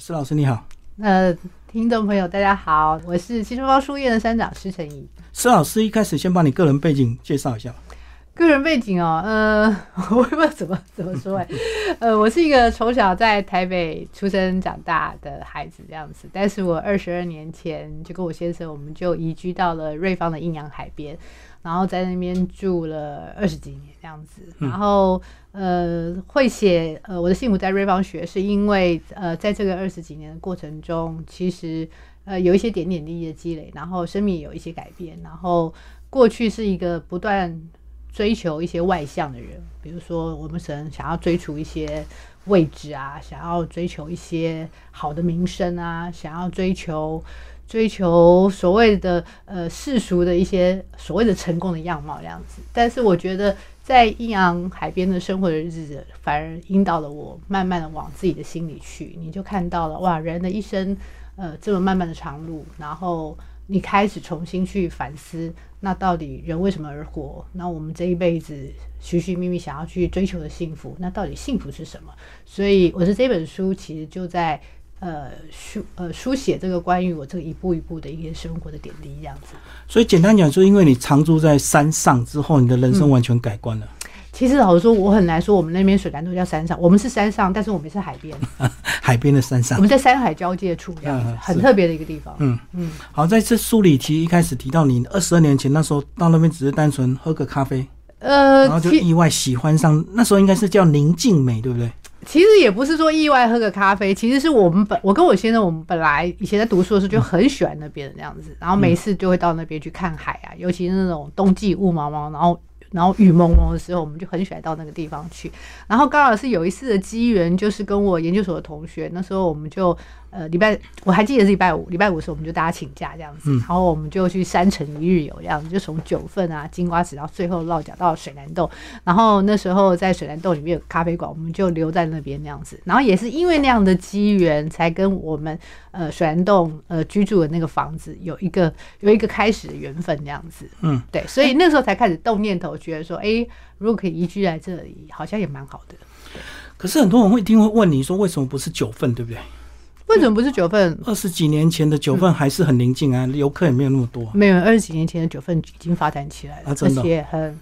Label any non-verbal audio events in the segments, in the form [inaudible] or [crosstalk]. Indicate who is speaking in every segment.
Speaker 1: 施老师你好。
Speaker 2: 呃，听众朋友大家好，我是新春猫书院的山长施成怡。
Speaker 1: 施老师一开始先把你个人背景介绍一下。
Speaker 2: 个人背景哦，呃，[laughs] 我也不知道怎么怎么说哎，[laughs] 呃，我是一个从小在台北出生长大的孩子这样子，但是我二十二年前就跟我先生，我们就移居到了瑞芳的阴阳海边，然后在那边住了二十几年这样子，然后呃，会写呃我的幸福在瑞芳学，是因为呃在这个二十几年的过程中，其实呃有一些点点滴滴的积累，然后生命有一些改变，然后过去是一个不断。追求一些外向的人，比如说我们可能想要追逐一些位置啊，想要追求一些好的名声啊，想要追求追求所谓的呃世俗的一些所谓的成功的样貌这样子。但是我觉得在阴阳海边的生活的日子，反而引导了我慢慢的往自己的心里去。你就看到了哇，人的一生呃这么漫漫的长路，然后。你开始重新去反思，那到底人为什么而活？那我们这一辈子寻寻觅觅想要去追求的幸福，那到底幸福是什么？所以，我是这本书其实就在呃书呃书写这个关于我这个一步一步的一些生活的点滴这样子。
Speaker 1: 所以简单讲，说因为你常住在山上之后，你的人生完全改观了。
Speaker 2: 其实老实说，我很难说我们那边水南都叫山上，我们是山上，但是我们是海边，[laughs]
Speaker 1: 海边的山上，
Speaker 2: 我们在山海交界处，这样子很特别的一个地方。嗯
Speaker 1: 嗯，好，在这书里提一开始提到你二十二年前那时候到那边只是单纯喝个咖啡，呃，然后就意外喜欢上，那时候应该是叫宁静美，对不对？
Speaker 2: 其实也不是说意外喝个咖啡，其实是我们本我跟我先生，我们本来以前在读书的时候就很喜欢那边的那样子，然后每次就会到那边去看海啊，尤其是那种冬季雾茫茫，然后。然后雨蒙蒙的时候，我们就很喜欢到那个地方去。然后刚好是有一次的机缘，就是跟我研究所的同学，那时候我们就。呃，礼拜我还记得是礼拜五，礼拜五的时候我们就大家请假这样子，然后我们就去山城一日游这样子，就从九份啊、金瓜石，然后最后落脚到水南洞，然后那时候在水南洞里面有咖啡馆，我们就留在那边那样子，然后也是因为那样的机缘，才跟我们呃水南洞呃居住的那个房子有一个有一个开始的缘分这样子，嗯，对，所以那时候才开始动念头，觉得说，哎，如果可以移居来这里，好像也蛮好的。
Speaker 1: 可是很多人会一定会问你说，为什么不是九份，对不对？
Speaker 2: 为什么不是九份？
Speaker 1: 二十几年前的九份还是很宁静啊，游客也没有那么多。
Speaker 2: 没有，二十几年前的九份已经发展起来了，而且很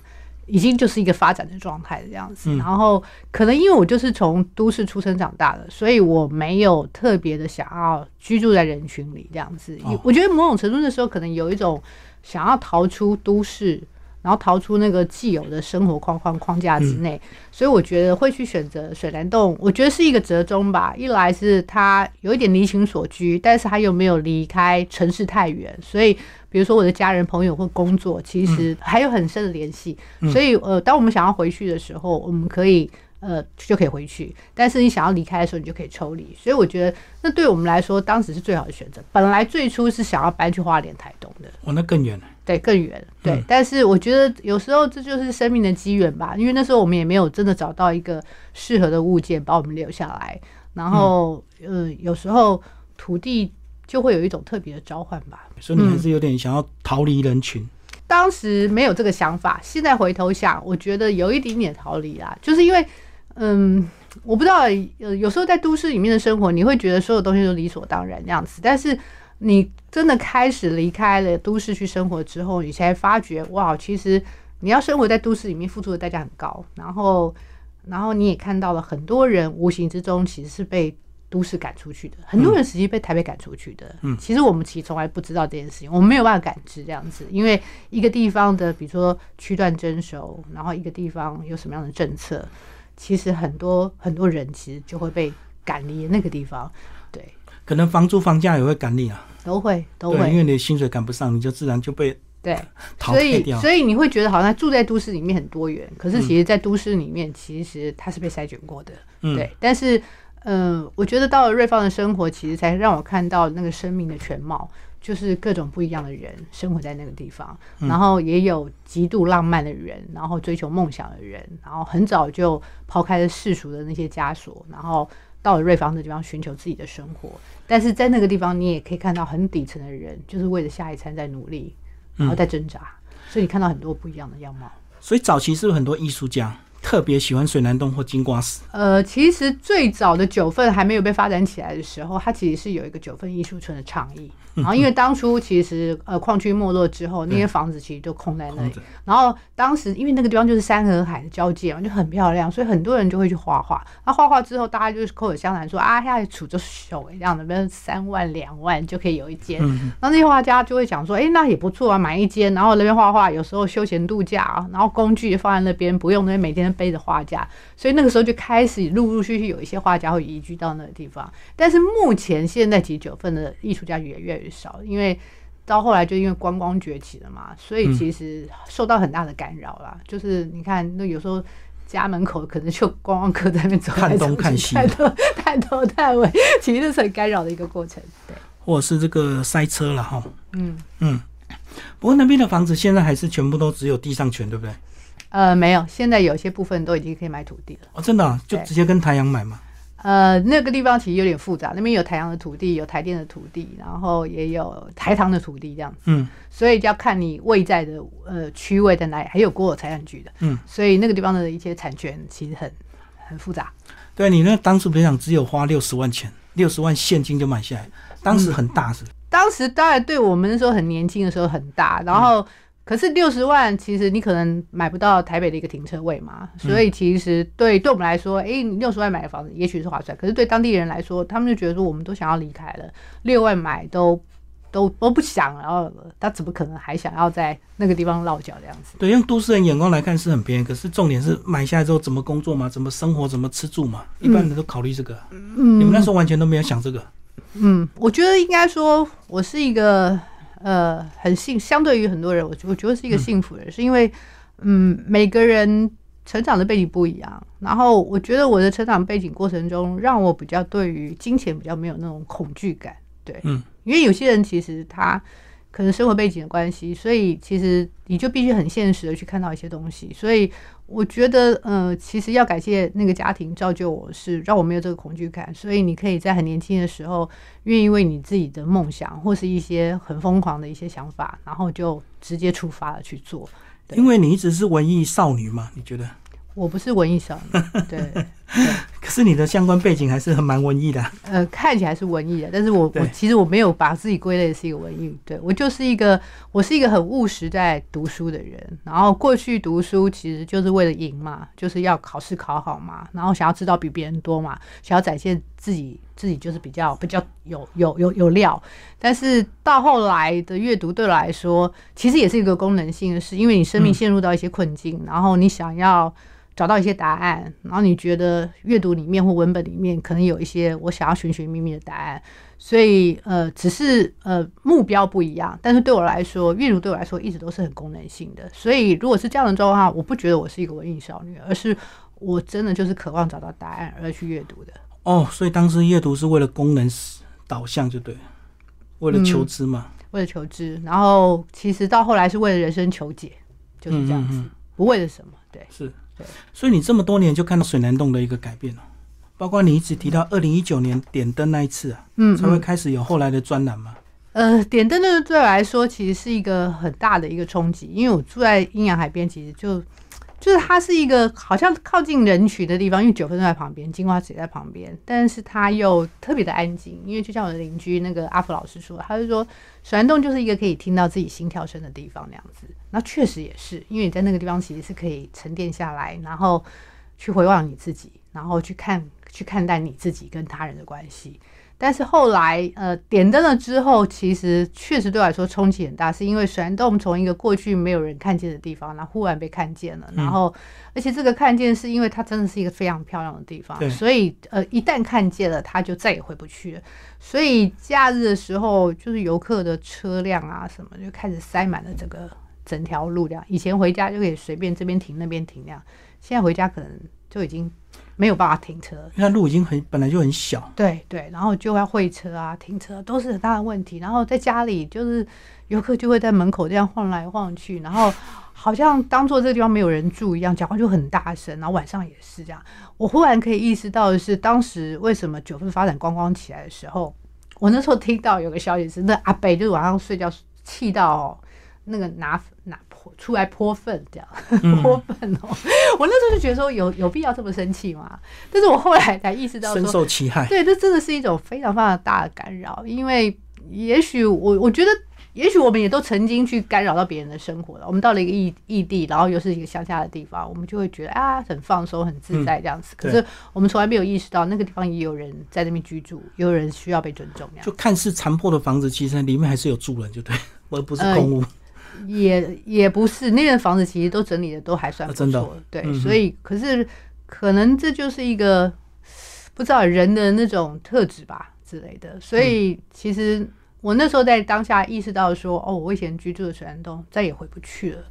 Speaker 2: 已经就是一个发展的状态这样子。然后可能因为我就是从都市出生长大的，所以我没有特别的想要居住在人群里这样子。我觉得某种程度的时候，可能有一种想要逃出都市。然后逃出那个既有的生活框框框架之内，所以我觉得会去选择水帘洞，我觉得是一个折中吧。一来是它有一点离情所居，但是它又没有离开城市太远，所以比如说我的家人、朋友或工作，其实还有很深的联系。所以呃，当我们想要回去的时候，我们可以。呃，就可以回去。但是你想要离开的时候，你就可以抽离。所以我觉得，那对我们来说，当时是最好的选择。本来最初是想要搬去花莲台东的。
Speaker 1: 哦，那更远了。
Speaker 2: 对，更远。对，但是我觉得有时候这就是生命的机缘吧。因为那时候我们也没有真的找到一个适合的物件把我们留下来。然后，呃，有时候土地就会有一种特别的召唤吧。
Speaker 1: 所以你还是有点想要逃离人群。
Speaker 2: 当时没有这个想法，现在回头想，我觉得有一点点逃离啦，就是因为。嗯，我不知道，呃，有时候在都市里面的生活，你会觉得所有东西都理所当然这样子。但是你真的开始离开了都市去生活之后，你才发觉，哇，其实你要生活在都市里面，付出的代价很高。然后，然后你也看到了很多人无形之中其实是被都市赶出去的，很多人实际被台北赶出去的。嗯，其实我们其实从来不知道这件事情，我们没有办法感知这样子，因为一个地方的，比如说区段征收，然后一个地方有什么样的政策。其实很多很多人其实就会被赶离那个地方，对，
Speaker 1: 可能房租房价也会赶你啊，
Speaker 2: 都会都会，
Speaker 1: 因为你的薪水赶不上，你就自然就被
Speaker 2: 对 [laughs] 所以所以你会觉得好像住在都市里面很多元，可是其实，在都市里面，其实它是被筛选过的，对。但是，嗯，我觉得到了瑞芳的生活，其实才让我看到那个生命的全貌。就是各种不一样的人生活在那个地方，然后也有极度浪漫的人，然后追求梦想的人，然后很早就抛开了世俗的那些枷锁，然后到了瑞芳的地方寻求自己的生活。但是在那个地方，你也可以看到很底层的人，就是为了下一餐在努力，然后在挣扎。所以你看到很多不一样的样貌。
Speaker 1: 所以早期是不是很多艺术家？特别喜欢水南洞或金瓜石？
Speaker 2: 呃，其实最早的九份还没有被发展起来的时候，它其实是有一个九份艺术村的倡议。然后因为当初其实呃矿区没落之后，那些房子其实都空在那里。然后当时因为那个地方就是山和海的交界嘛，就很漂亮，所以很多人就会去画画。那画画之后，大家就是口口相传说啊，现在处着手这样的，比如三万两万就可以有一间。那那些画家就会讲说，哎，那也不错啊，买一间，然后那边画画，有时候休闲度假啊，然后工具放在那边，不用那边每天背着画架。所以那个时候就开始陆陆续续有一些画家会移居到那个地方。但是目前现在其实九份的艺术家也越来越少，因为到后来就因为观光崛起了嘛，所以其实受到很大的干扰啦。就是你看，那有时候家门口可能就观光客在那边走
Speaker 1: 看东 [laughs] 看西，
Speaker 2: 探头探头探尾，其实是很干扰的一个过程。对，
Speaker 1: 或者是这个塞车了哈。嗯嗯。不过那边的房子现在还是全部都只有地上权，对不对？
Speaker 2: 呃，没有，现在有些部分都已经可以买土地了。哦，
Speaker 1: 真的，就直接跟台阳买吗？
Speaker 2: 呃，那个地方其实有点复杂，那边有台阳的土地，有台电的土地，然后也有台糖的土地这样子。嗯，所以就要看你位在的呃区位在哪里，还有国有财产局的。嗯，所以那个地方的一些产权其实很很复杂。
Speaker 1: 对你那当时别想只有花六十万钱，六十万现金就买下来，当时很大是？
Speaker 2: 当时当然对我们那时候很年轻的时候很大，然后。可是六十万，其实你可能买不到台北的一个停车位嘛，所以其实对对我们来说，哎，你六十万买的房子也许是划算。可是对当地人来说，他们就觉得说，我们都想要离开了，六万买都都都不想，然后他怎么可能还想要在那个地方落脚这样子？
Speaker 1: 对，用都市人眼光来看是很便宜，可是重点是买下来之后怎么工作嘛，怎么生活，怎么吃住嘛，一般人都考虑这个。嗯，你们那时候完全都没有想这个。
Speaker 2: 嗯，我觉得应该说，我是一个。呃，很幸，相对于很多人，我我觉得是一个幸福人，是因为，嗯，每个人成长的背景不一样，然后我觉得我的成长背景过程中，让我比较对于金钱比较没有那种恐惧感，对，嗯，因为有些人其实他。可能生活背景的关系，所以其实你就必须很现实的去看到一些东西。所以我觉得，呃，其实要感谢那个家庭造就我是让我没有这个恐惧感。所以你可以在很年轻的时候，愿意为你自己的梦想或是一些很疯狂的一些想法，然后就直接出发了去做。
Speaker 1: 因为你一直是文艺少女嘛，你觉得？
Speaker 2: 我不是文艺少女，对。[laughs]
Speaker 1: 可是你的相关背景还是很蛮文艺的。
Speaker 2: 呃，看起来是文艺的，但是我我其实我没有把自己归类是一个文艺，对我就是一个我是一个很务实在读书的人。然后过去读书其实就是为了赢嘛，就是要考试考好嘛，然后想要知道比别人多嘛，想要展现自己自己就是比较比较有有有有料。但是到后来的阅读对我来说，其实也是一个功能性的事，因为你生命陷入到一些困境，然后你想要。找到一些答案，然后你觉得阅读里面或文本里面可能有一些我想要寻寻觅觅的答案，所以呃，只是呃目标不一样，但是对我来说，阅读对我来说一直都是很功能性的。所以如果是这样的状况，我不觉得我是一个文艺少女，而是我真的就是渴望找到答案而去阅读的。
Speaker 1: 哦，所以当时阅读是为了功能导向就对，为了求知嘛，
Speaker 2: 为了求知。然后其实到后来是为了人生求解，就是这样子，不为了什么，对，
Speaker 1: 是。所以你这么多年就看到水南洞的一个改变了，包括你一直提到二零一九年点灯那一次啊，嗯，才会开始有后来的专栏嘛。
Speaker 2: 呃，点灯的对我来说其实是一个很大的一个冲击，因为我住在阴阳海边，其实就。就是它是一个好像靠近人群的地方，因为九份在旁边，金花池也在旁边，但是它又特别的安静。因为就像我的邻居那个阿福老师说，他就说水南洞就是一个可以听到自己心跳声的地方那样子。那确实也是，因为你在那个地方其实是可以沉淀下来，然后去回望你自己，然后去看去看待你自己跟他人的关系。但是后来，呃，点灯了之后，其实确实对我来说冲击很大，是因为水洞从一个过去没有人看见的地方，然后忽然被看见了，然后，而且这个看见是因为它真的是一个非常漂亮的地方，所以，呃，一旦看见了，它就再也回不去了。所以假日的时候，就是游客的车辆啊什么就开始塞满了这个整条路，这样。以前回家就可以随便这边停那边停那样，现在回家可能就已经。没有办法停车，
Speaker 1: 因为路已经很本来就很小。
Speaker 2: 对对，然后就要会车啊，停车都是很大的问题。然后在家里，就是游客就会在门口这样晃来晃去，然后好像当做这个地方没有人住一样，讲话就很大声。然后晚上也是这样。我忽然可以意识到的是，当时为什么九份发展观光起来的时候，我那时候听到有个消息是，那阿北就是晚上睡觉气到那个拿拿。出来泼粪这样 [laughs] 泼粪哦。我那时候就觉得说有有必要这么生气吗？但是我后来才意识到，
Speaker 1: 深受其害。
Speaker 2: 对，这真的是一种非常非常大的干扰，因为也许我我觉得。也许我们也都曾经去干扰到别人的生活了。我们到了一个异异地，然后又是一个乡下的地方，我们就会觉得啊，很放松、很自在这样子。可是我们从来没有意识到，那个地方也有人在那边居住，也有人需要被尊重。
Speaker 1: 就看似残破的房子，其实里面还是有住人，就对，[laughs] 而不是空屋。
Speaker 2: 也也不是，那边房子其实都整理的都还算不错。对，所以可是可能这就是一个不知道人的那种特质吧之类的。所以其实。我那时候在当下意识到说，哦，我以前居住的水帘洞再也回不去了，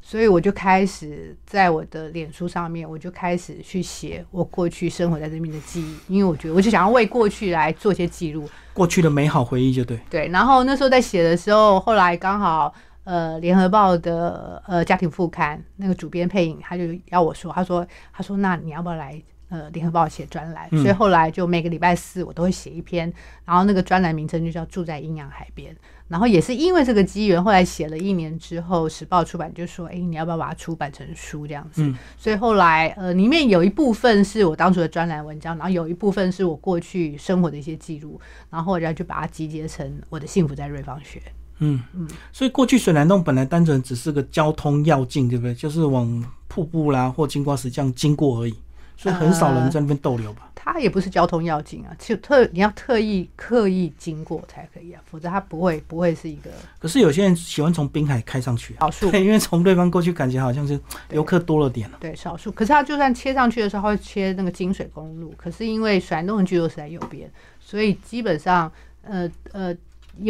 Speaker 2: 所以我就开始在我的脸书上面，我就开始去写我过去生活在这边的记忆，因为我觉得我就想要为过去来做些记录，
Speaker 1: 过去的美好回忆就对。
Speaker 2: 对，然后那时候在写的时候，后来刚好呃，联合报的呃家庭副刊那个主编配影，他就要我说，他说他说那你要不要来？呃，联合报写专栏，所以后来就每个礼拜四我都会写一篇，然后那个专栏名称就叫住在阴阳海边。然后也是因为这个机缘，后来写了一年之后，时报出版就说：“哎，你要不要把它出版成书这样子？”所以后来呃，里面有一部分是我当初的专栏文章，然后有一部分是我过去生活的一些记录，然后后来就把它集结成我的幸福在瑞芳学。
Speaker 1: 嗯嗯，所以过去水南洞本来单纯只是个交通要径，对不对？就是往瀑布啦或金瓜石这样经过而已。所以很少人在那边逗留吧？
Speaker 2: 它也不是交通要径啊，就特你要特意刻意经过才可以啊，否则它不会不会是一个。
Speaker 1: 可是有些人喜欢从滨海开上去，
Speaker 2: 少数，[laughs]
Speaker 1: 对，因为从对方过去感觉好像是游客多了点了
Speaker 2: 对，少数。可是他就算切上去的时候，会切那个金水公路，可是因为水南洞的居都是在右边，所以基本上，呃呃，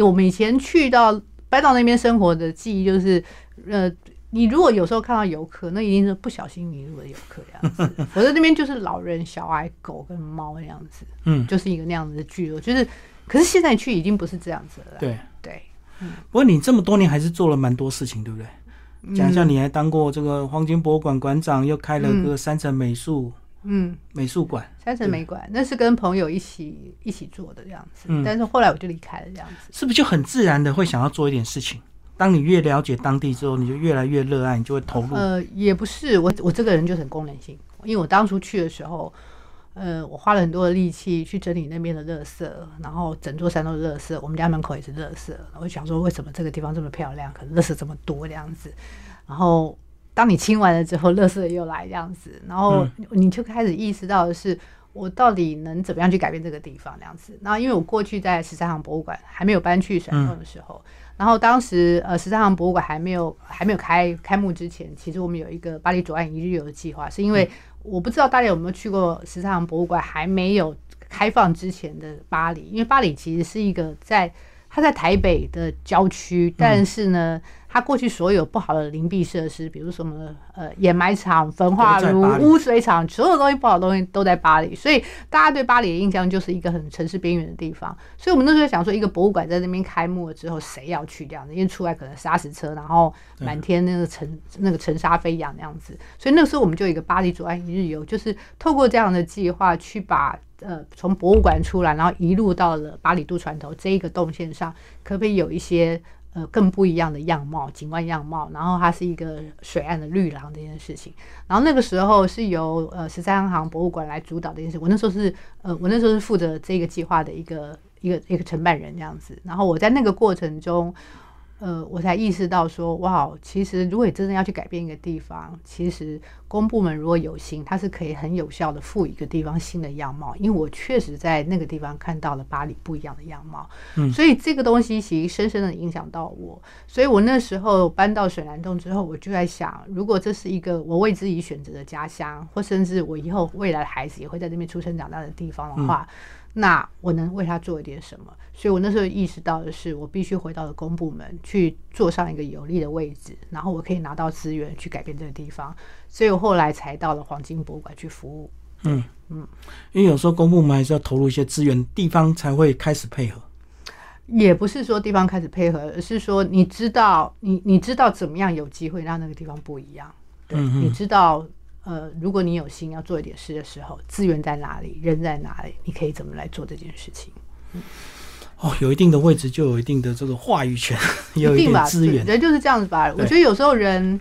Speaker 2: 我们以前去到白岛那边生活的记忆就是，呃。你如果有时候看到游客，那一定是不小心迷路的游客这样子。[laughs] 我在那边就是老人、小孩、狗跟猫那样子，嗯，就是一个那样子的聚落。就是，可是现在去已经不是这样子了。
Speaker 1: 对
Speaker 2: 对，
Speaker 1: 嗯。不过你这么多年还是做了蛮多事情，对不对？讲一下，你还当过这个黄金博物馆馆长，又开了个三层美术，嗯，美术馆。
Speaker 2: 三层美馆那是跟朋友一起一起做的这样子，但是后来我就离开了这样子。
Speaker 1: 是不是就很自然的会想要做一点事情？当你越了解当地之后，你就越来越热爱，你就会投入。
Speaker 2: 呃，也不是，我我这个人就很功能性，因为我当初去的时候，呃，我花了很多的力气去整理那边的垃圾，然后整座山都是垃圾，我们家门口也是垃圾。我想说，为什么这个地方这么漂亮，可能垃圾这么多这样子？然后当你清完了之后，垃圾又来这样子，然后你就开始意识到的是，我到底能怎么样去改变这个地方这样子？那因为我过去在十三行博物馆还没有搬去山洞的时候。然后当时呃十三行博物馆还没有还没有开开幕之前，其实我们有一个巴黎左岸一日游的计划，是因为我不知道大家有没有去过十三行博物馆还没有开放之前的巴黎，因为巴黎其实是一个在它在台北的郊区，但是呢。它过去所有不好的灵璧设施，比如什么呃掩埋场、焚化炉、污水厂，所有东西不好的东西都在巴黎，所以大家对巴黎的印象就是一个很城市边缘的地方。所以我们那时候想说，一个博物馆在那边开幕了之后，谁要去这样子？因为出来可能砂石车，然后满天那个尘那个尘沙飞扬那样子。所以那个时候我们就有一个巴黎左岸一日游，就是透过这样的计划去把呃从博物馆出来，然后一路到了巴黎渡船头这一个动线上，可不可以有一些？呃，更不一样的样貌，景观样貌，然后它是一个水岸的绿廊这件事情。然后那个时候是由呃十三行博物馆来主导这件事。我那时候是呃，我那时候是负责这个计划的一个一个一个承办人这样子。然后我在那个过程中。呃，我才意识到说，哇，其实如果你真的要去改变一个地方，其实公部门如果有心，它是可以很有效的赋予一个地方新的样貌。因为我确实在那个地方看到了巴黎不一样的样貌，嗯，所以这个东西其实深深的影响到我。所以我那时候搬到水南洞之后，我就在想，如果这是一个我为自己选择的家乡，或甚至我以后未来的孩子也会在那边出生长大的地方的话。那我能为他做一点什么？所以我那时候意识到的是，我必须回到了公部门去坐上一个有利的位置，然后我可以拿到资源去改变这个地方。所以我后来才到了黄金博物馆去服务。嗯
Speaker 1: 嗯，因为有时候公部门还是要投入一些资源，地方才会开始配合。
Speaker 2: 也不是说地方开始配合，而是说你知道，你你知道怎么样有机会让那个地方不一样。嗯，你知道。呃，如果你有心要做一点事的时候，资源在哪里，人在哪里，你可以怎么来做这件事情？
Speaker 1: 哦，有一定的位置就有一定的这个话语权，有一定资源，
Speaker 2: 人就是这样子吧。我觉得有时候人。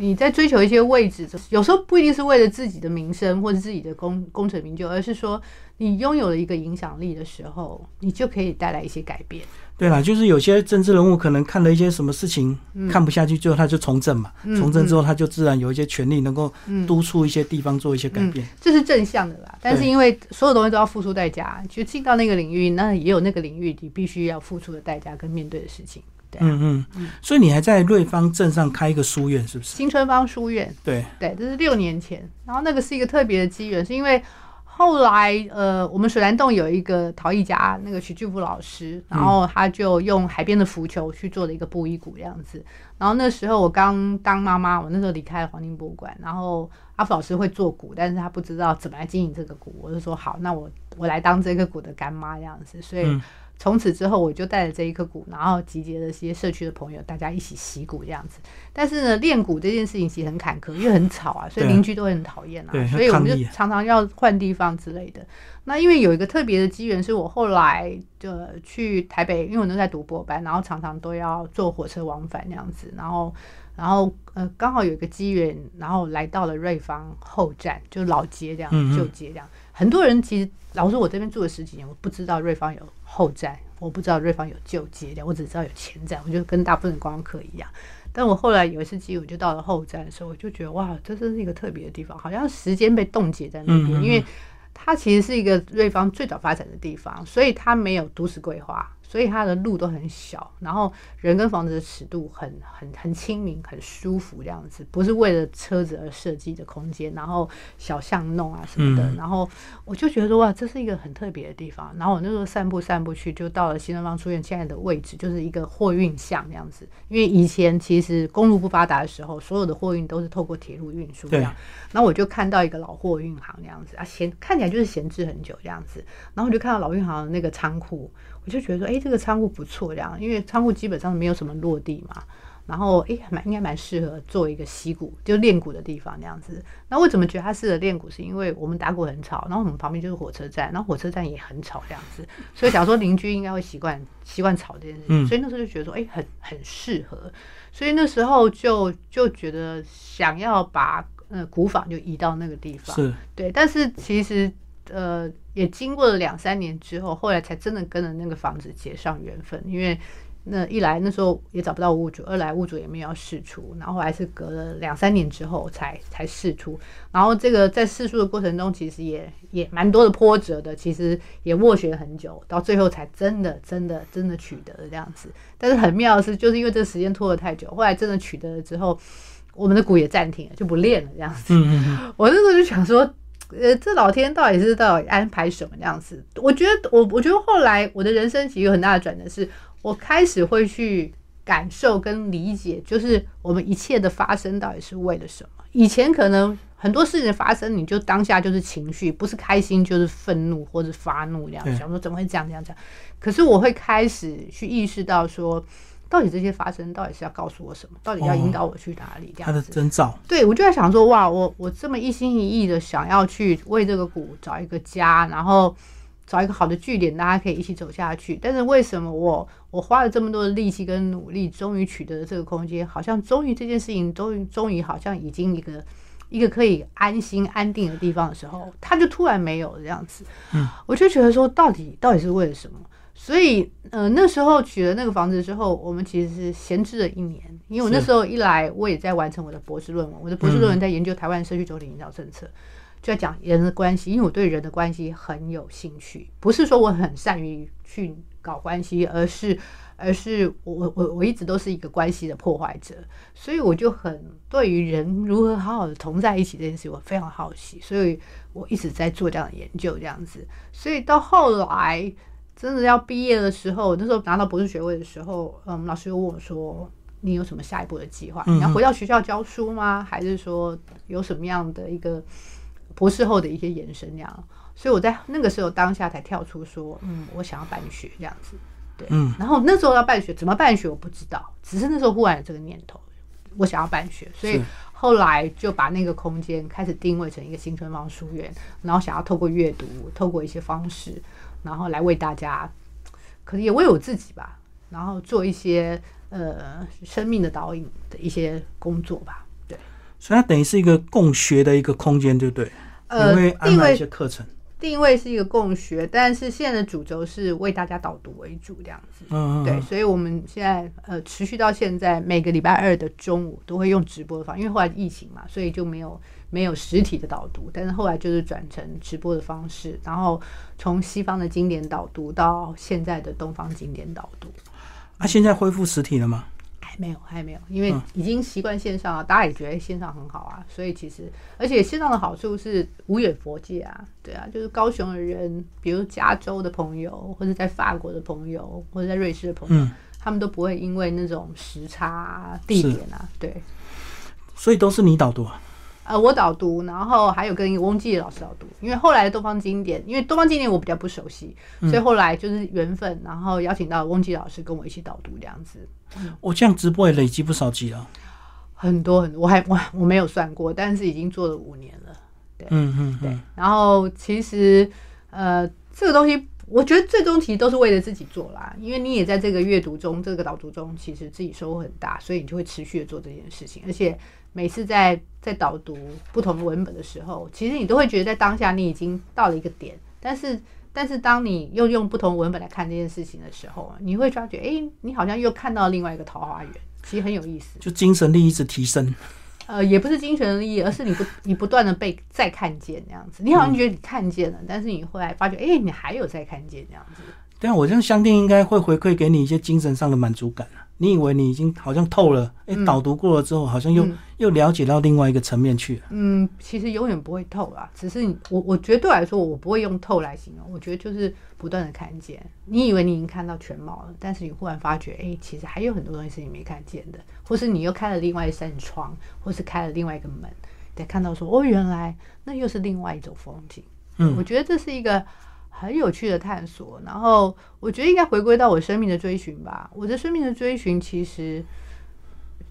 Speaker 2: 你在追求一些位置，有时候不一定是为了自己的名声或者自己的功功成名就，而是说你拥有了一个影响力的时候，你就可以带来一些改变。
Speaker 1: 对啦，就是有些政治人物可能看了一些什么事情看不下去，最后他就从政嘛。从政之后，他就自然有一些权利，能够督促一些地方做一些改变。
Speaker 2: 这是正向的啦。但是因为所有东西都要付出代价，就进到那个领域，那也有那个领域你必须要付出的代价跟面对的事情。
Speaker 1: 嗯嗯，所以你还在瑞芳镇上开一个书院，是不是？
Speaker 2: 新春芳书院。
Speaker 1: 对
Speaker 2: 对，这是六年前，然后那个是一个特别的机缘，是因为后来呃，我们水南洞有一个陶艺家，那个徐巨富老师，然后他就用海边的浮球去做了一个布衣鼓这样子。然后那时候我刚当妈妈，我那时候离开了黄金博物馆，然后阿福老师会做鼓，但是他不知道怎么来经营这个鼓，我就说好，那我我来当这个鼓的干妈这样子，所以。从此之后，我就带着这一颗鼓，然后集结了一些社区的朋友，大家一起习鼓这样子。但是呢，练鼓这件事情其实很坎坷，因为很吵啊，所以邻居都会很讨厌啊。所以我们就常常要换地方之类的。那因为有一个特别的机缘，是我后来就去台北，因为我都在读博班，然后常常都要坐火车往返那样子。然后，然后呃，刚好有一个机缘，然后来到了瑞芳后站，就老街这样，旧街这样。很多人其实老实说，我这边住了十几年，我不知道瑞芳有。后站，我不知道瑞芳有旧街的，我只知道有前站，我就跟大部分观光客一样。但我后来有一次机会，我就到了后站的时候，我就觉得哇，这真是一个特别的地方，好像时间被冻结在那边，因为它其实是一个瑞芳最早发展的地方，所以它没有都市规划。所以它的路都很小，然后人跟房子的尺度很很很亲民，很舒服这样子，不是为了车子而设计的空间，然后小巷弄啊什么的，然后我就觉得哇，这是一个很特别的地方。然后我那时候散步散步去，就到了新东方书院现在的位置，就是一个货运巷这样子。因为以前其实公路不发达的时候，所有的货运都是透过铁路运输这样。然后我就看到一个老货运行那样子啊，闲看起来就是闲置很久这样子。然后我就看到老运行的那个仓库。我就觉得说，哎，这个仓库不错，这样，因为仓库基本上没有什么落地嘛，然后，哎，蛮应该蛮适合做一个溪谷，就练鼓的地方那样子。那为什么觉得它适合练鼓？是因为我们打鼓很吵，然后我们旁边就是火车站，然后火车站也很吵这样子，所以想说邻居应该会习惯习惯吵这件事情，所以那时候就觉得说，哎，很很适合，所以那时候就就觉得想要把呃古坊就移到那个地方，
Speaker 1: 是
Speaker 2: 对，但是其实。呃，也经过了两三年之后，后来才真的跟了那个房子结上缘分。因为那一来那时候也找不到屋主，二来屋主也没有要试出，然后还是隔了两三年之后才才试出。然后这个在试出的过程中，其实也也蛮多的波折的，其实也斡旋很久，到最后才真的真的真的取得了这样子。但是很妙的是，就是因为这个时间拖得太久，后来真的取得了之后，我们的鼓也暂停了，就不练了这样子。[laughs] 我那时候就想说。呃，这老天到底是到底安排什么样子？我觉得，我我觉得后来我的人生其实有很大的转折，是我开始会去感受跟理解，就是我们一切的发生到底是为了什么。以前可能很多事情发生，你就当下就是情绪，不是开心就是愤怒或者发怒这样，想说怎么会这样这样这样。可是我会开始去意识到说。到底这些发生，到底是要告诉我什么？到底要引导我去哪里？这样
Speaker 1: 子。的征兆。
Speaker 2: 对，我就在想说，哇，我我这么一心一意的想要去为这个股找一个家，然后找一个好的据点，大家可以一起走下去。但是为什么我我花了这么多的力气跟努力，终于取得了这个空间？好像终于这件事情，终于终于好像已经一个一个可以安心安定的地方的时候，他就突然没有了这样子。嗯，我就觉得说，到底到底是为了什么？所以，呃，那时候取了那个房子之后，我们其实是闲置了一年。因为我那时候一来，我也在完成我的博士论文。我的博士论文在研究台湾社区酒店营造政策，就在讲人的关系。因为我对人的关系很有兴趣，不是说我很善于去搞关系，而是，而是我我我我一直都是一个关系的破坏者。所以我就很对于人如何好好的同在一起这件事，我非常好奇。所以我一直在做这样的研究，这样子。所以到后来。真的要毕业的时候，那时候拿到博士学位的时候，嗯，老师又问我说：“你有什么下一步的计划？你要回到学校教书吗？还是说有什么样的一个博士后的一些延伸？这样？”所以我在那个时候当下才跳出说：“嗯，我想要办学这样子。”对，嗯。然后那时候要办学，怎么办学我不知道，只是那时候忽然有这个念头，我想要办学，所以后来就把那个空间开始定位成一个新春方书院，然后想要透过阅读，透过一些方式。然后来为大家可能也为我自己吧，然后做一些呃生命的导引的一些工作吧。对，
Speaker 1: 所以它等于是一个共学的一个空间，对不对？呃，定位一些课程。
Speaker 2: 定位是一个共学，但是现在的主轴是为大家导读为主，这样子。嗯对，所以我们现在呃持续到现在，每个礼拜二的中午都会用直播的方，因为后来疫情嘛，所以就没有没有实体的导读，但是后来就是转成直播的方式，然后从西方的经典导读到现在的东方经典导读。
Speaker 1: 啊，现在恢复实体了吗？
Speaker 2: 还没有，还没有，因为已经习惯线上了，大家也觉得线上很好啊，所以其实，而且线上的好处是无远佛界啊，对啊，就是高雄的人，比如加州的朋友，或者在法国的朋友，或者在瑞士的朋友，他们都不会因为那种时差、地点啊，对，
Speaker 1: 所以都是你导读啊。
Speaker 2: 呃，我导读，然后还有跟翁继老师导读，因为后来的东方经典，因为东方经典我比较不熟悉，所以后来就是缘分，然后邀请到翁继老师跟我一起导读这样子。
Speaker 1: 我这样直播也累积不少集了，
Speaker 2: 很多很多，我还我我没有算过，但是已经做了五年了。对，嗯嗯对。然后其实呃，这个东西我觉得最终其实都是为了自己做啦，因为你也在这个阅读中，这个导读中，其实自己收获很大，所以你就会持续的做这件事情，而且。每次在在导读不同文本的时候，其实你都会觉得在当下你已经到了一个点，但是但是当你又用不同文本来看这件事情的时候，你会发觉，哎，你好像又看到另外一个桃花源，其实很有意思，
Speaker 1: 就精神力一直提升。
Speaker 2: 呃，也不是精神力，而是你不你不断的被再看见那样子，你好像觉得你看见了，但是你后来发觉，哎，你还有再看见这样子。
Speaker 1: 对啊，我这样相定应该会回馈给你一些精神上的满足感啊。你以为你已经好像透了，哎，导读过了之后，好像又又了解到另外一个层面去了。
Speaker 2: 嗯，其实永远不会透啦，只是我我觉得对来说，我不会用透来形容。我觉得就是不断的看见。你以为你已经看到全貌了，但是你忽然发觉，哎，其实还有很多东西是你没看见的，或是你又开了另外一扇窗，或是开了另外一个门，得看到说，哦，原来那又是另外一种风景。嗯，我觉得这是一个。很有趣的探索，然后我觉得应该回归到我生命的追寻吧。我的生命的追寻，其实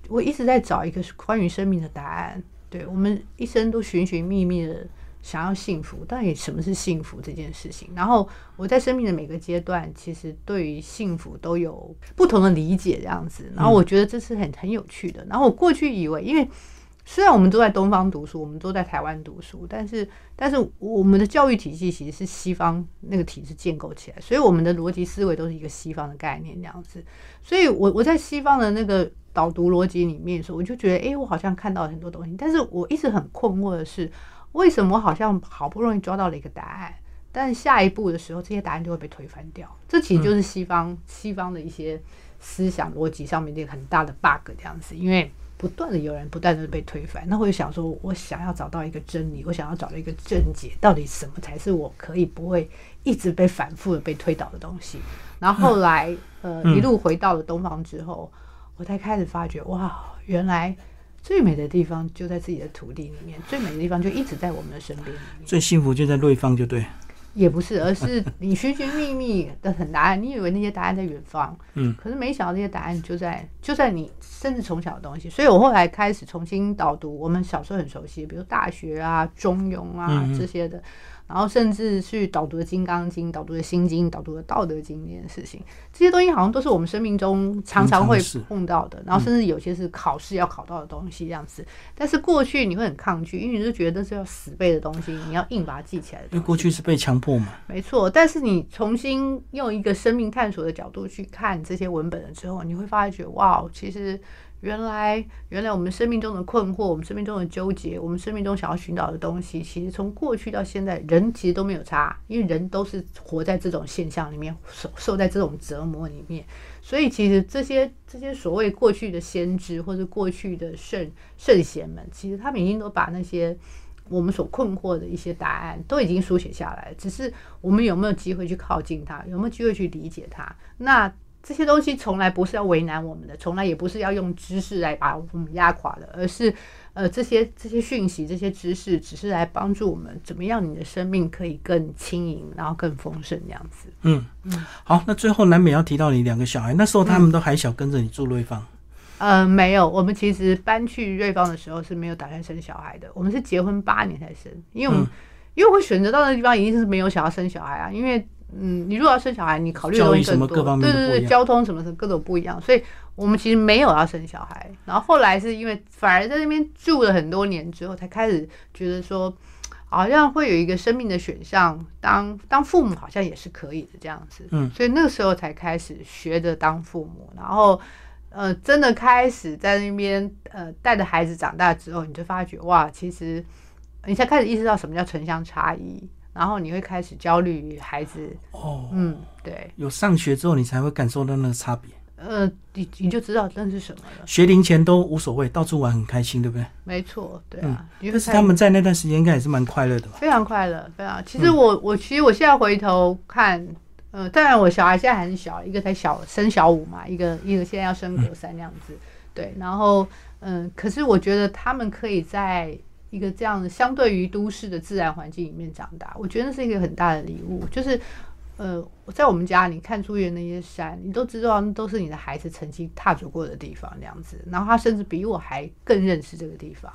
Speaker 2: 我一直在找一个关于生命的答案。对我们一生都寻寻觅觅的想要幸福，到底什么是幸福这件事情？然后我在生命的每个阶段，其实对于幸福都有不同的理解，这样子。然后我觉得这是很很有趣的。然后我过去以为，因为虽然我们都在东方读书，我们都在台湾读书，但是但是我们的教育体系其实是西方那个体制建构起来，所以我们的逻辑思维都是一个西方的概念这样子。所以我我在西方的那个导读逻辑里面的时候，我就觉得，哎，我好像看到了很多东西，但是我一直很困惑的是，为什么我好像好不容易抓到了一个答案，但下一步的时候，这些答案就会被推翻掉？这其实就是西方西方的一些思想逻辑上面一个很大的 bug 这样子，因为。不断的有人不断的被推翻，那我就想说，我想要找到一个真理，我想要找到一个正解，到底什么才是我可以不会一直被反复的被推倒的东西？然后后来，呃，一路回到了东方之后，我才开始发觉，哇，原来最美的地方就在自己的土地里面，最美的地方就一直在我们的身边，
Speaker 1: 最幸福就在瑞芳，就对。
Speaker 2: 也不是，而是 [laughs] 你寻寻觅觅的很答案，你以为那些答案在远方，嗯，可是没想到这些答案就在就在你甚至从小的东西。所以我后来开始重新导读我们小时候很熟悉，比如大学啊、中庸啊这些的。然后甚至去导读的《金刚经》、导读的《心经》、导读的《道德经》这件事情，这些东西好像都是我们生命中常常会碰到的。然后甚至有些是考试要考到的东西这样子。但是过去你会很抗拒，因为你就觉得是要死背的东西，你要硬把它记起来。
Speaker 1: 因为过去是被强迫嘛。
Speaker 2: 没错，但是你重新用一个生命探索的角度去看这些文本了之后，你会发觉，哇，其实。原来，原来我们生命中的困惑，我们生命中的纠结，我们生命中想要寻找的东西，其实从过去到现在，人其实都没有差，因为人都是活在这种现象里面，受受在这种折磨里面。所以，其实这些这些所谓过去的先知或者过去的圣圣贤们，其实他们已经都把那些我们所困惑的一些答案都已经书写下来，只是我们有没有机会去靠近它，有没有机会去理解它？那。这些东西从来不是要为难我们的，从来也不是要用知识来把我们压垮的，而是，呃，这些这些讯息、这些知识，只是来帮助我们怎么样，你的生命可以更轻盈，然后更丰盛这样子。
Speaker 1: 嗯嗯，好，那最后难免要提到你两个小孩，那时候他们都还小，跟着你住瑞芳。
Speaker 2: 呃，没有，我们其实搬去瑞芳的时候是没有打算生小孩的，我们是结婚八年才生，因为我们因为我选择到的地方一定是没有想要生小孩啊，因为。嗯，你如果要生小孩，你考虑的东西更多，对对对，交通什么什么各种不一样，所以我们其实没有要生小孩。然后后来是因为反而在那边住了很多年之后，才开始觉得说，好像会有一个生命的选项，当当父母好像也是可以的这样子。嗯，所以那个时候才开始学着当父母，然后呃，真的开始在那边呃带着孩子长大之后，你就发觉哇，其实。你才开始意识到什么叫城乡差异，然后你会开始焦虑孩子。哦，嗯，对，
Speaker 1: 有上学之后，你才会感受到那个差别。
Speaker 2: 呃，你你就知道那是什么了。
Speaker 1: 学龄前都无所谓，到处玩很开心，对不对？
Speaker 2: 没错，对啊。
Speaker 1: 但是他们在那段时间应该也是蛮快乐的吧？
Speaker 2: 非常快乐，非常。其实我我其实我现在回头看，呃，当然我小孩现在还很小，一个才小升小五嘛，一个一个现在要升国三那样子。对，然后嗯，可是我觉得他们可以在。一个这样的相对于都市的自然环境里面长大，我觉得是一个很大的礼物。就是，呃，在我们家，你看出去那些山，你都知道都是你的孩子曾经踏足过的地方，这样子。然后他甚至比我还更认识这个地方。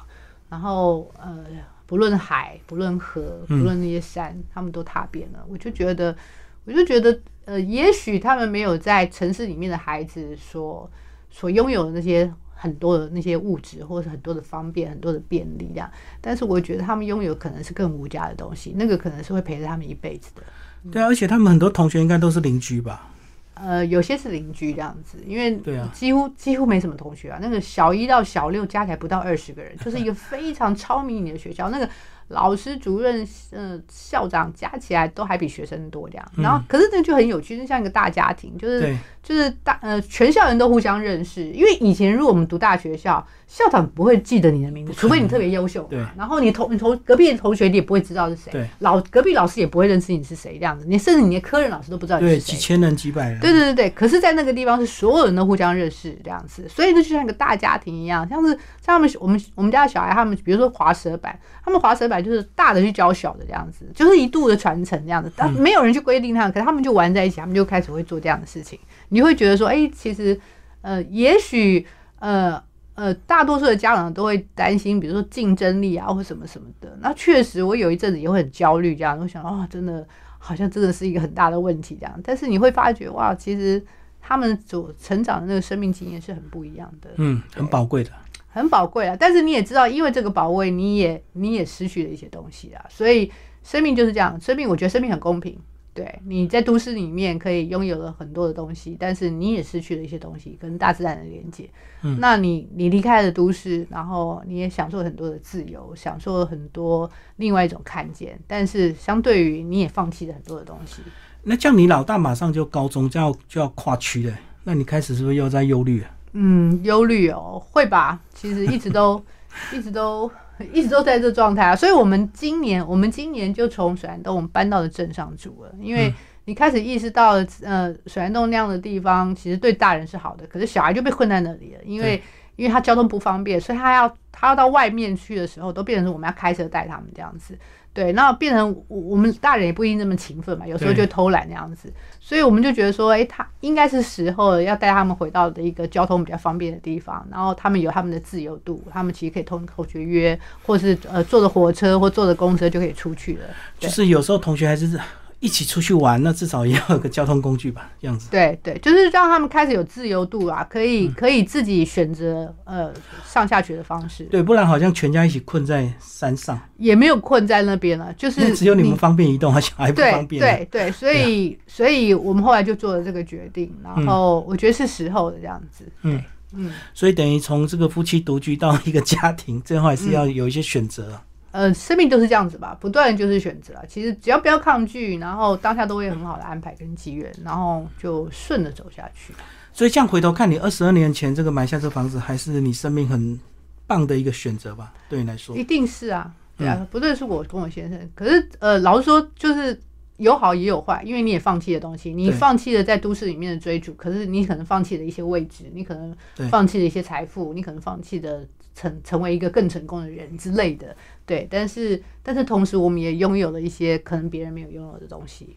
Speaker 2: 然后，呃，不论海，不论河，不论那些山，他们都踏遍了。我就觉得，我就觉得，呃，也许他们没有在城市里面的孩子所所拥有的那些。很多的那些物质，或者是很多的方便，很多的便利，这样。但是我觉得他们拥有可能是更无价的东西，那个可能是会陪着他们一辈子的。
Speaker 1: 对啊，而且他们很多同学应该都是邻居吧？
Speaker 2: 呃，有些是邻居这样子，因为对啊，几乎几乎没什么同学啊。那个小一到小六加起来不到二十个人，就是一个非常超迷你的学校。那个。老师、主任、呃，校长加起来都还比学生多这样，然后可是那就很有趣，就像一个大家庭，就是就是大呃，全校人都互相认识。因为以前如果我们读大学校，校长不会记得你的名字，除非你特别优秀。对，然后你同你同隔壁的同学你也不会知道是谁。对，老隔壁老师也不会认识你是谁这样子，你甚至你连科任老师都不知道你是谁。
Speaker 1: 几千人、几百人。
Speaker 2: 对对对对，可是，在那个地方是所有人都互相认识这样子，所以那就像一个大家庭一样，像是像他们我们我们家的小孩，他们比如说滑蛇板，他们滑蛇板就是大的去。教小的这样子，就是一度的传承这样子，但没有人去规定他们，可是他们就玩在一起，他们就开始会做这样的事情。你会觉得说，哎，其实，呃，也许，呃呃，大多数的家长都会担心，比如说竞争力啊，或什么什么的。那确实，我有一阵子也会很焦虑，这样，我想，哦，真的，好像真的是一个很大的问题这样。但是你会发觉，哇，其实他们所成长的那个生命经验是很不一样的，
Speaker 1: 嗯，很宝贵的。
Speaker 2: 很宝贵啊，但是你也知道，因为这个宝贵，你也你也失去了一些东西啊。所以生命就是这样，生命我觉得生命很公平。对，你在都市里面可以拥有了很多的东西，但是你也失去了一些东西，跟大自然的连接。嗯，那你你离开了都市，然后你也享受了很多的自由，享受了很多另外一种看见，但是相对于你也放弃了很多的东西。
Speaker 1: 那像你老大马上就高中就要就要跨区了，那你开始是不是又在忧虑啊？
Speaker 2: 嗯，忧虑哦，会吧？其实一直都，[laughs] 一直都，一直都在这状态啊。所以，我们今年，我们今年就从水帘洞我们搬到了镇上住了。因为你开始意识到，呃，水帘洞那样的地方，其实对大人是好的，可是小孩就被困在那里了。因为，因为他交通不方便，所以他要他要到外面去的时候，都变成是我们要开车带他们这样子。对，那变成我们大人也不一定那么勤奋嘛，有时候就偷懒那样子，所以我们就觉得说，哎，他应该是时候要带他们回到的一个交通比较方便的地方，然后他们有他们的自由度，他们其实可以通同学约，或是呃坐着火车或坐着公车就可以出去了。
Speaker 1: 就是有时候同学还是。一起出去玩，那至少也要有个交通工具吧，这样子。
Speaker 2: 对对，就是让他们开始有自由度啊，可以可以自己选择呃上下学的方式。
Speaker 1: 对，不然好像全家一起困在山上，
Speaker 2: 也没有困在那边了，就是
Speaker 1: 只有你们方便移动，而小孩不方便。
Speaker 2: 对对，所以所以我们后来就做了这个决定，然后我觉得是时候的这样子。嗯
Speaker 1: 嗯，所以等于从这个夫妻独居到一个家庭，最后还是要有一些选择。
Speaker 2: 呃，生命就是这样子吧，不断就是选择。其实只要不要抗拒，然后当下都会很好的安排跟机缘，然后就顺着走下去。
Speaker 1: 所以这样回头看你二十二年前这个买下这房子，还是你生命很棒的一个选择吧？对你来说，
Speaker 2: 一定是啊，对啊，不论是我跟我先生。可是呃，老实说，就是有好也有坏，因为你也放弃了东西，你放弃了在都市里面的追逐，可是你可能放弃了一些位置，你可能放弃了一些财富，你可能放弃了成成为一个更成功的人之类的。对，但是但是同时，我们也拥有了一些可能别人没有拥有的东西，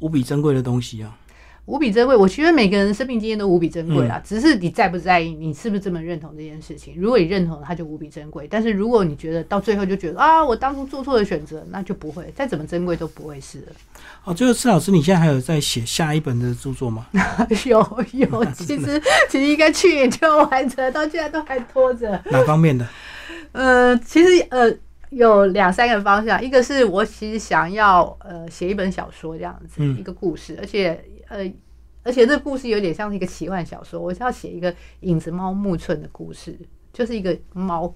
Speaker 1: 无比珍贵的东西啊！
Speaker 2: 无比珍贵。我觉得每个人的生命经验都无比珍贵啊，只是你在不在意，你是不是这么认同这件事情。如果你认同，它就无比珍贵；但是如果你觉得到最后就觉得啊，我当初做错了选择，那就不会，再怎么珍贵都不会是了。
Speaker 1: 哦，最后施老师，你现在还有在写下一本的著作吗？
Speaker 2: 有 [laughs] 有，其实其实应该去年就完成，到现在都还拖着。
Speaker 1: 哪方面的？
Speaker 2: 呃，其实呃。有两三个方向，一个是我其实想要呃写一本小说这样子一个故事，而且呃而且这个故事有点像是一个奇幻小说，我是要写一个影子猫木村的故事，就是一个猫，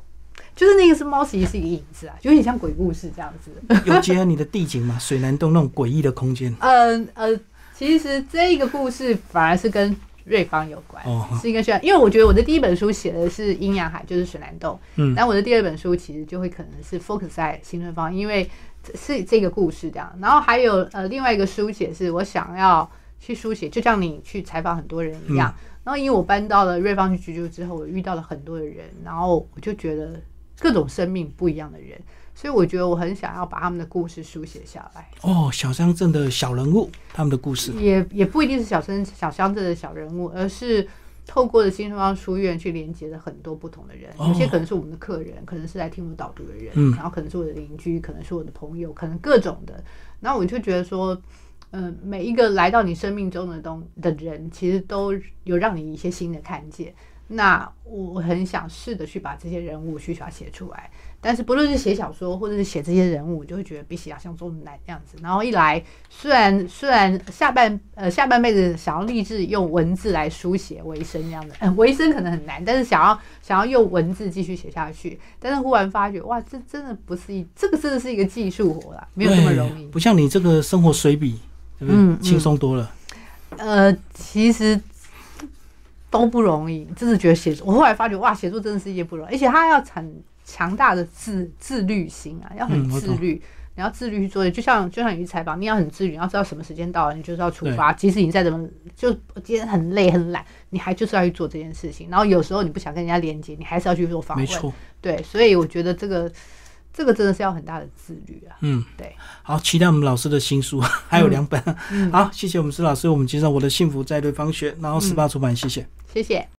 Speaker 2: 就是那个是猫，其实是一个影子啊，有点像鬼故事这样子。
Speaker 1: 有结合你的地景嘛？水南洞那种诡异的空间。
Speaker 2: 嗯呃，其实这个故事反而是跟。瑞芳有关，是一个需要，因为我觉得我的第一本书写的是阴阳海，就是水南洞，嗯，但我的第二本书其实就会可能是 focus 在新瑞芳，因为是这个故事这样。然后还有呃另外一个书写是我想要去书写，就像你去采访很多人一样。然后因为我搬到了瑞芳去居住之后，我遇到了很多的人，然后我就觉得各种生命不一样的人。所以我觉得我很想要把他们的故事书写下来。
Speaker 1: 哦，小乡镇的小人物，他们的故事
Speaker 2: 也也不一定是小村小乡镇的小人物，而是透过的新东方书院去连接了很多不同的人。有些可能是我们的客人，可能是来听我导读的人，然后可能是我的邻居，可能是我的朋友，可能各种的。然后我就觉得说，嗯，每一个来到你生命中的东的人，其实都有让你一些新的看见。那我很想试着去把这些人物去把它写出来。但是不论是写小说或者是写这些人物，就会觉得比想象中难这样子。然后一来，虽然虽然下半呃下半辈子想要立志用文字来书写为生这样的，嗯，为生可能很难，但是想要想要用文字继续写下去，但是忽然发觉，哇，这真的不是一这个真的是一个技术活啦，没有那么容易。
Speaker 1: 不像你这个生活随笔，嗯，轻松多了。
Speaker 2: 呃，其实都不容易，真的觉得写作，我后来发觉，哇，写作真的是一件不容易，而且它要产。强大的自自律性啊，要很自律，你要自律去做。就像就像你去采访，你要很自律，你要知道什么时间到了，你就是要出发。即使你再怎么就今天很累很懒，你还就是要去做这件事情。然后有时候你不想跟人家连接，你还是要去做访问。没错，对，所以我觉得这个这个真的是要很大的自律啊。嗯，对。
Speaker 1: 好，期待我们老师的新书，[laughs] 还有两本。好，谢谢我们施老师，我们介绍我的幸福在对方学，然后十八出版，谢谢，
Speaker 2: 谢谢。